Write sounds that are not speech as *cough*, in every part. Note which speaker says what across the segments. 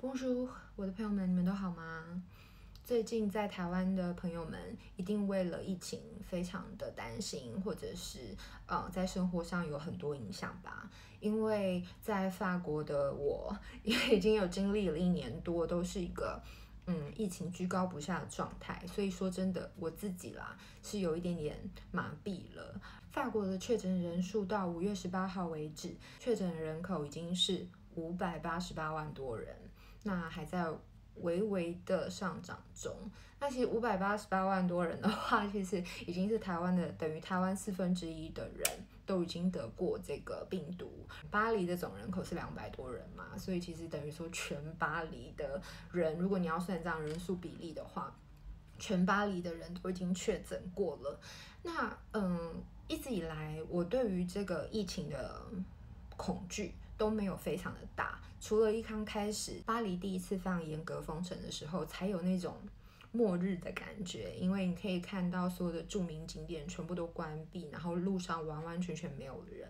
Speaker 1: 波叔我的朋友们，你们都好吗？最近在台湾的朋友们一定为了疫情非常的担心，或者是呃在生活上有很多影响吧。因为在法国的我，也已经有经历了一年多，都是一个嗯疫情居高不下的状态。所以说真的，我自己啦是有一点点麻痹了。法国的确诊人数到五月十八号为止，确诊人口已经是五百八十八万多人。那还在微微的上涨中。那其实五百八十八万多人的话，其实已经是台湾的等于台湾四分之一的人都已经得过这个病毒。巴黎的总人口是两百多人嘛，所以其实等于说全巴黎的人，如果你要算这样人数比例的话，全巴黎的人都已经确诊过了。那嗯，一直以来我对于这个疫情的恐惧都没有非常的大。除了一刚开始巴黎第一次非常严格封城的时候，才有那种末日的感觉，因为你可以看到所有的著名景点全部都关闭，然后路上完完全全没有人。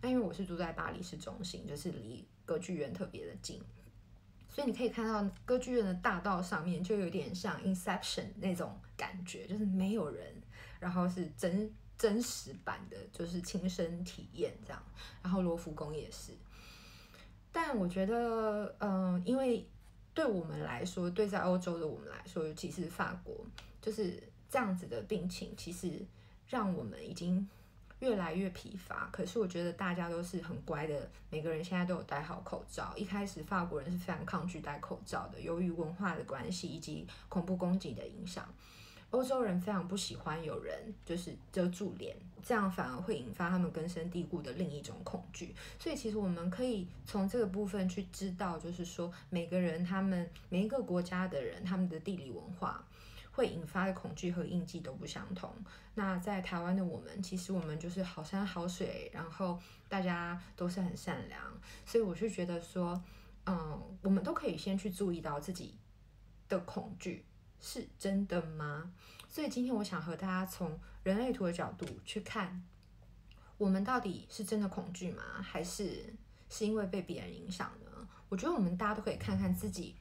Speaker 1: 那因为我是住在巴黎市中心，就是离歌剧院特别的近，所以你可以看到歌剧院的大道上面就有点像 Inception 那种感觉，就是没有人，然后是真真实版的，就是亲身体验这样。然后罗浮宫也是。但我觉得，嗯、因为对我们来说，对在欧洲的我们来说，尤其是法国，就是这样子的病情，其实让我们已经越来越疲乏。可是我觉得大家都是很乖的，每个人现在都有戴好口罩。一开始法国人是非常抗拒戴口罩的，由于文化的关系以及恐怖攻击的影响。欧洲人非常不喜欢有人就是遮住脸，这样反而会引发他们根深蒂固的另一种恐惧。所以其实我们可以从这个部分去知道，就是说每个人他们每一个国家的人，他们的地理文化会引发的恐惧和印记都不相同。那在台湾的我们，其实我们就是好山好水，然后大家都是很善良，所以我是觉得说，嗯，我们都可以先去注意到自己的恐惧。是真的吗？所以今天我想和大家从人类图的角度去看，我们到底是真的恐惧吗？还是是因为被别人影响呢？我觉得我们大家都可以看看自己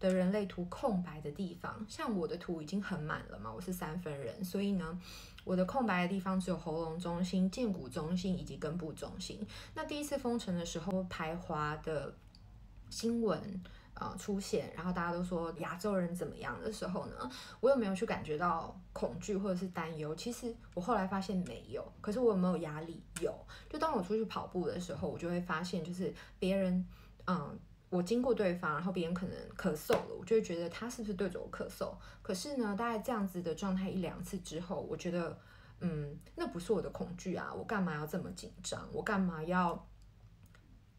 Speaker 1: 的人类图空白的地方。像我的图已经很满了嘛，我是三分人，所以呢，我的空白的地方只有喉咙中心、剑骨中心以及根部中心。那第一次封城的时候，排华的新闻。呃，出现，然后大家都说亚洲人怎么样的时候呢，我有没有去感觉到恐惧或者是担忧？其实我后来发现没有。可是我有没有压力？有。就当我出去跑步的时候，我就会发现，就是别人，嗯，我经过对方，然后别人可能咳嗽了，我就会觉得他是不是对着我咳嗽？可是呢，大概这样子的状态一两次之后，我觉得，嗯，那不是我的恐惧啊，我干嘛要这么紧张？我干嘛要，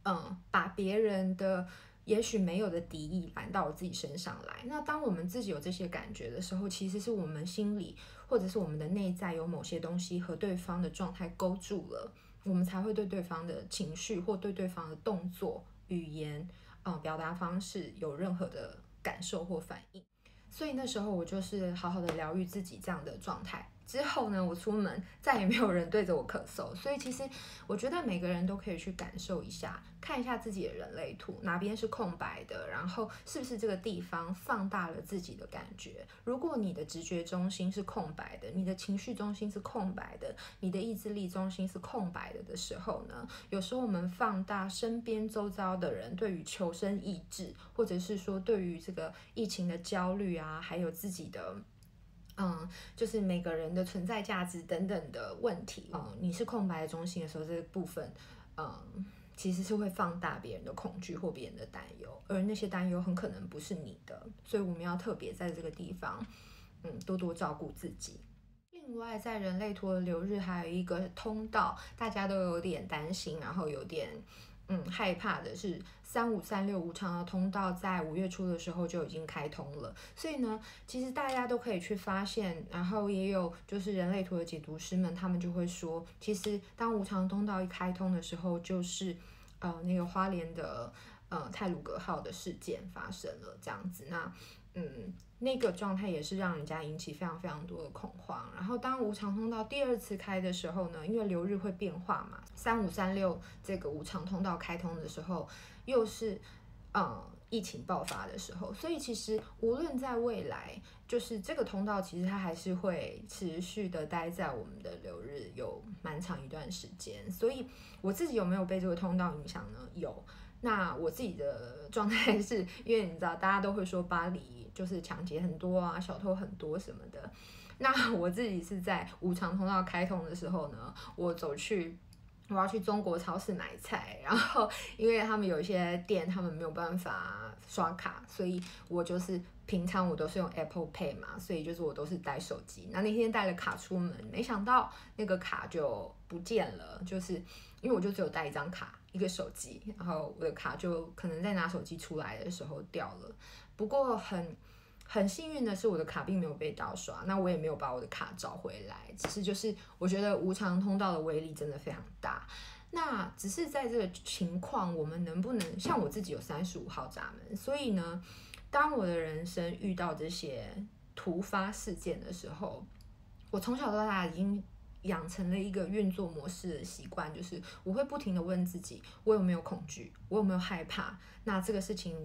Speaker 1: 嗯，把别人的。也许没有的敌意反到我自己身上来。那当我们自己有这些感觉的时候，其实是我们心里或者是我们的内在有某些东西和对方的状态勾住了，我们才会对对方的情绪或对对方的动作、语言、呃表达方式有任何的感受或反应。所以那时候我就是好好的疗愈自己这样的状态。之后呢，我出门再也没有人对着我咳嗽，所以其实我觉得每个人都可以去感受一下，看一下自己的人类图哪边是空白的，然后是不是这个地方放大了自己的感觉。如果你的直觉中心是空白的，你的情绪中心是空白的，你的意志力中心是空白的的时候呢，有时候我们放大身边周遭的人对于求生意志，或者是说对于这个疫情的焦虑啊，还有自己的。嗯，就是每个人的存在价值等等的问题。嗯，你是空白的中心的时候，这个部分，嗯，其实是会放大别人的恐惧或别人的担忧，而那些担忧很可能不是你的，所以我们要特别在这个地方，嗯，多多照顾自己。另外，在人类图的流日还有一个通道，大家都有点担心，然后有点。嗯，害怕的是三五三六无常的通道，在五月初的时候就已经开通了。所以呢，其实大家都可以去发现，然后也有就是人类图的解读师们，他们就会说，其实当无常通道一开通的时候，就是呃那个花莲的呃泰鲁格号的事件发生了这样子。那嗯，那个状态也是让人家引起非常非常多的恐慌。然后当无常通道第二次开的时候呢，因为流日会变化嘛，三五三六这个无常通道开通的时候，又是嗯疫情爆发的时候，所以其实无论在未来，就是这个通道其实它还是会持续的待在我们的流日有蛮长一段时间。所以我自己有没有被这个通道影响呢？有。那我自己的状态是因为你知道，大家都会说巴黎就是抢劫很多啊，小偷很多什么的。那 *laughs* 我自己是在五常通道开通的时候呢，我走去，我要去中国超市买菜，然后 *laughs* 因为他们有一些店他们没有办法刷卡，所以我就是平常我都是用 Apple Pay 嘛，所以就是我都是带手机。那那天带了卡出门，没想到那个卡就不见了，就是因为我就只有带一张卡。一个手机，然后我的卡就可能在拿手机出来的时候掉了。不过很很幸运的是，我的卡并没有被盗刷，那我也没有把我的卡找回来。只是就是我觉得无偿通道的威力真的非常大。那只是在这个情况，我们能不能像我自己有三十五号闸门？所以呢，当我的人生遇到这些突发事件的时候，我从小到大已经。养成了一个运作模式的习惯，就是我会不停地问自己：我有没有恐惧？我有没有害怕？那这个事情，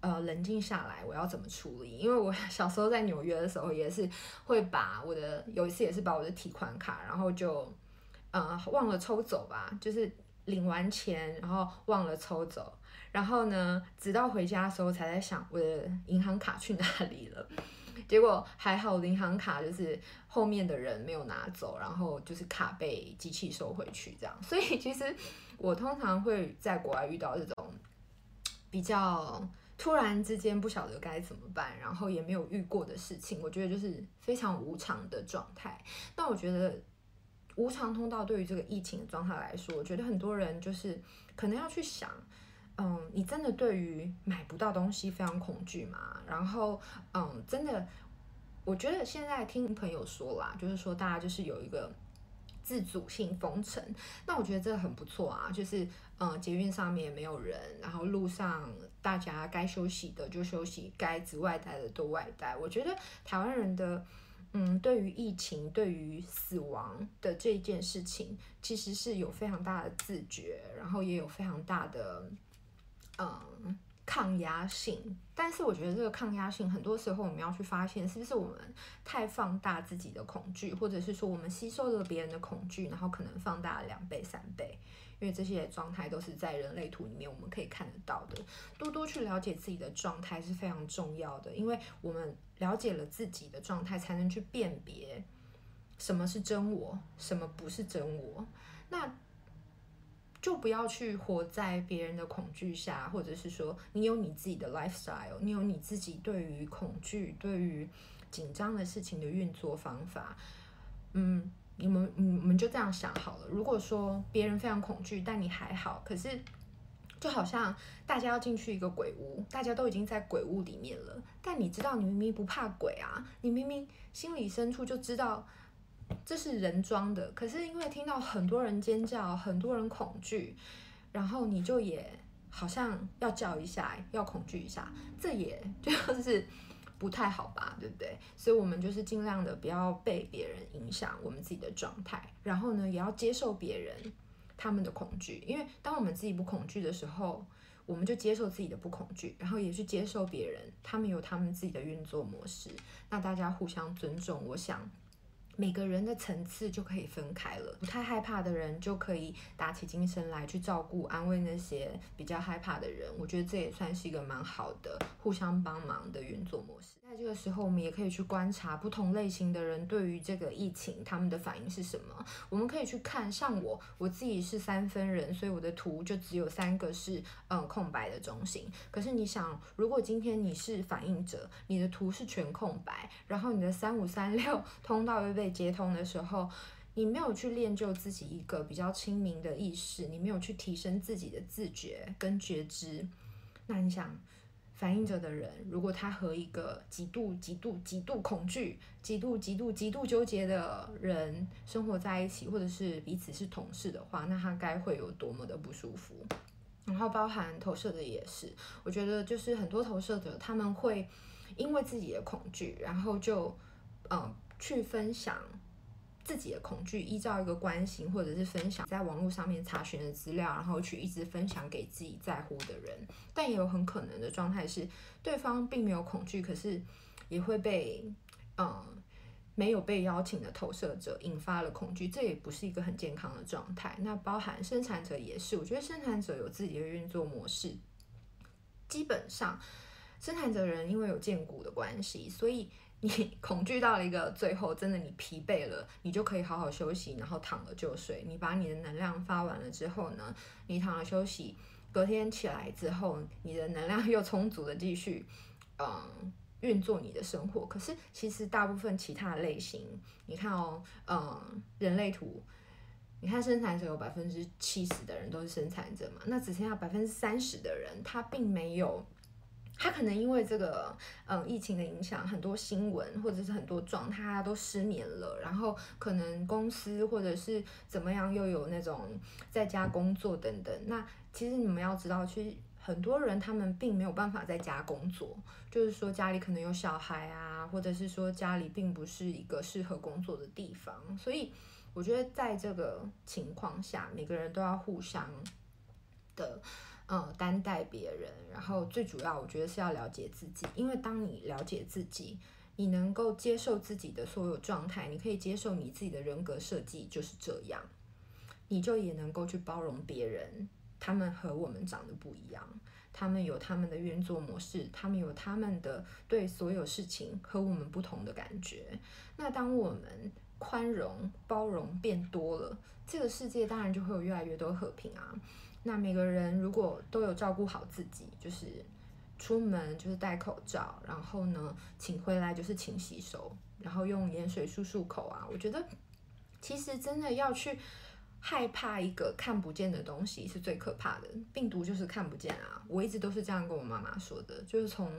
Speaker 1: 呃，冷静下来，我要怎么处理？因为我 *laughs* 小时候在纽约的时候，也是会把我的有一次也是把我的提款卡，然后就呃忘了抽走吧，就是领完钱然后忘了抽走，然后呢，直到回家的时候才在想我的银行卡去哪里了。结果还好，银行卡就是后面的人没有拿走，然后就是卡被机器收回去这样。所以其实我通常会在国外遇到这种比较突然之间不晓得该怎么办，然后也没有遇过的事情，我觉得就是非常无常的状态。但我觉得无常通道对于这个疫情的状态来说，我觉得很多人就是可能要去想。嗯，你真的对于买不到东西非常恐惧吗？然后，嗯，真的，我觉得现在听朋友说啦，就是说大家就是有一个自主性封城，那我觉得这很不错啊。就是，嗯，捷运上面也没有人，然后路上大家该休息的就休息，该紫外带的都外带。我觉得台湾人的，嗯，对于疫情、对于死亡的这件事情，其实是有非常大的自觉，然后也有非常大的。嗯，抗压性，但是我觉得这个抗压性，很多时候我们要去发现，是不是我们太放大自己的恐惧，或者是说我们吸收了别人的恐惧，然后可能放大了两倍、三倍，因为这些状态都是在人类图里面我们可以看得到的。多多去了解自己的状态是非常重要的，因为我们了解了自己的状态，才能去辨别什么是真我，什么不是真我。那。就不要去活在别人的恐惧下，或者是说你有你自己的 lifestyle，你有你自己对于恐惧、对于紧张的事情的运作方法。嗯，你们，你们就这样想好了。如果说别人非常恐惧，但你还好，可是就好像大家要进去一个鬼屋，大家都已经在鬼屋里面了，但你知道你明明不怕鬼啊，你明明心里深处就知道。这是人装的，可是因为听到很多人尖叫，很多人恐惧，然后你就也好像要叫一下，要恐惧一下，这也就是不太好吧，对不对？所以我们就是尽量的不要被别人影响我们自己的状态，然后呢，也要接受别人他们的恐惧，因为当我们自己不恐惧的时候，我们就接受自己的不恐惧，然后也去接受别人，他们有他们自己的运作模式，那大家互相尊重，我想。每个人的层次就可以分开了，不太害怕的人就可以打起精神来去照顾、安慰那些比较害怕的人。我觉得这也算是一个蛮好的互相帮忙的运作模式。在这个时候，我们也可以去观察不同类型的人对于这个疫情他们的反应是什么。我们可以去看，像我，我自己是三分人，所以我的图就只有三个是嗯空白的中心。可是你想，如果今天你是反应者，你的图是全空白，然后你的三五三六 *laughs* 通道又被接通的时候，你没有去练就自己一个比较清明的意识，你没有去提升自己的自觉跟觉知，那你想？反应者的人，如果他和一个极度、极度、极度恐惧、极度、极度、极度纠结的人生活在一起，或者是彼此是同事的话，那他该会有多么的不舒服？然后包含投射的也是，我觉得就是很多投射者他们会因为自己的恐惧，然后就嗯去分享自己的恐惧，依照一个关心或者是分享在网络上面查询的资料，然后去一直分享给自己在乎的人。但也有很可能的状态是，对方并没有恐惧，可是也会被嗯没有被邀请的投射者引发了恐惧，这也不是一个很健康的状态。那包含生产者也是，我觉得生产者有自己的运作模式，基本上生产者人因为有荐股的关系，所以。你 *laughs* 恐惧到了一个最后，真的你疲惫了，你就可以好好休息，然后躺了就睡。你把你的能量发完了之后呢，你躺了休息，隔天起来之后，你的能量 *laughs* 又充足的继续，嗯，运作你的生活。可是其实大部分其他的类型，你看哦，嗯，人类图，你看生产者有百分之七十的人都是生产者嘛，那只剩下百分之三十的人，他并没有。他可能因为这个嗯疫情的影响，很多新闻或者是很多状态都失眠了，然后可能公司或者是怎么样又有那种在家工作等等。那其实你们要知道，其实很多人他们并没有办法在家工作，就是说家里可能有小孩啊，或者是说家里并不是一个适合工作的地方。所以我觉得在这个情况下，每个人都要互相的。嗯，担待别人，然后最主要，我觉得是要了解自己，因为当你了解自己，你能够接受自己的所有状态，你可以接受你自己的人格设计就是这样，你就也能够去包容别人，他们和我们长得不一样，他们有他们的运作模式，他们有他们的对所有事情和我们不同的感觉。那当我们宽容、包容变多了，这个世界当然就会有越来越多和平啊。那每个人如果都有照顾好自己，就是出门就是戴口罩，然后呢，请回来就是勤洗手，然后用盐水漱漱口啊。我觉得其实真的要去害怕一个看不见的东西是最可怕的，病毒就是看不见啊。我一直都是这样跟我妈妈说的，就是从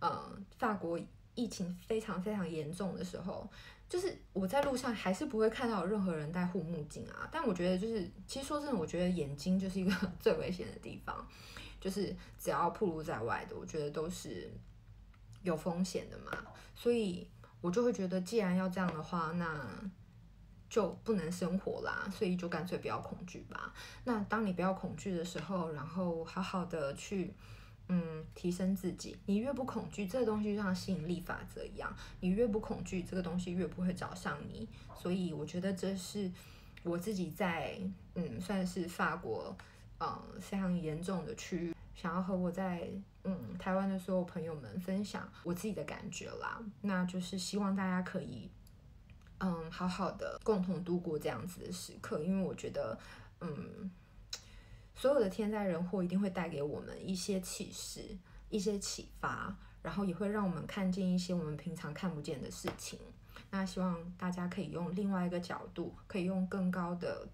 Speaker 1: 呃法国疫情非常非常严重的时候。就是我在路上还是不会看到有任何人戴护目镜啊，但我觉得就是，其实说真的，我觉得眼睛就是一个 *laughs* 最危险的地方，就是只要暴露在外的，我觉得都是有风险的嘛，所以我就会觉得，既然要这样的话，那就不能生活啦，所以就干脆不要恐惧吧。那当你不要恐惧的时候，然后好好的去。嗯，提升自己。你越不恐惧，这个东西就像吸引力法则一样，你越不恐惧，这个东西越不会找上你。所以我觉得这是我自己在嗯，算是法国嗯非常严重的区域，想要和我在嗯台湾的所有朋友们分享我自己的感觉啦。那就是希望大家可以嗯好好的共同度过这样子的时刻，因为我觉得嗯。所有的天灾人祸一定会带给我们一些启示、一些启发，然后也会让我们看见一些我们平常看不见的事情。那希望大家可以用另外一个角度，可以用更高的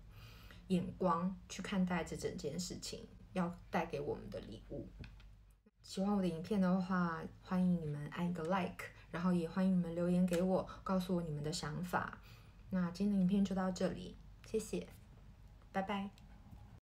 Speaker 1: 眼光去看待这整件事情，要带给我们的礼物。喜欢我的影片的话，欢迎你们按一个 like，然后也欢迎你们留言给我，告诉我你们的想法。那今天的影片就到这里，谢谢，拜拜。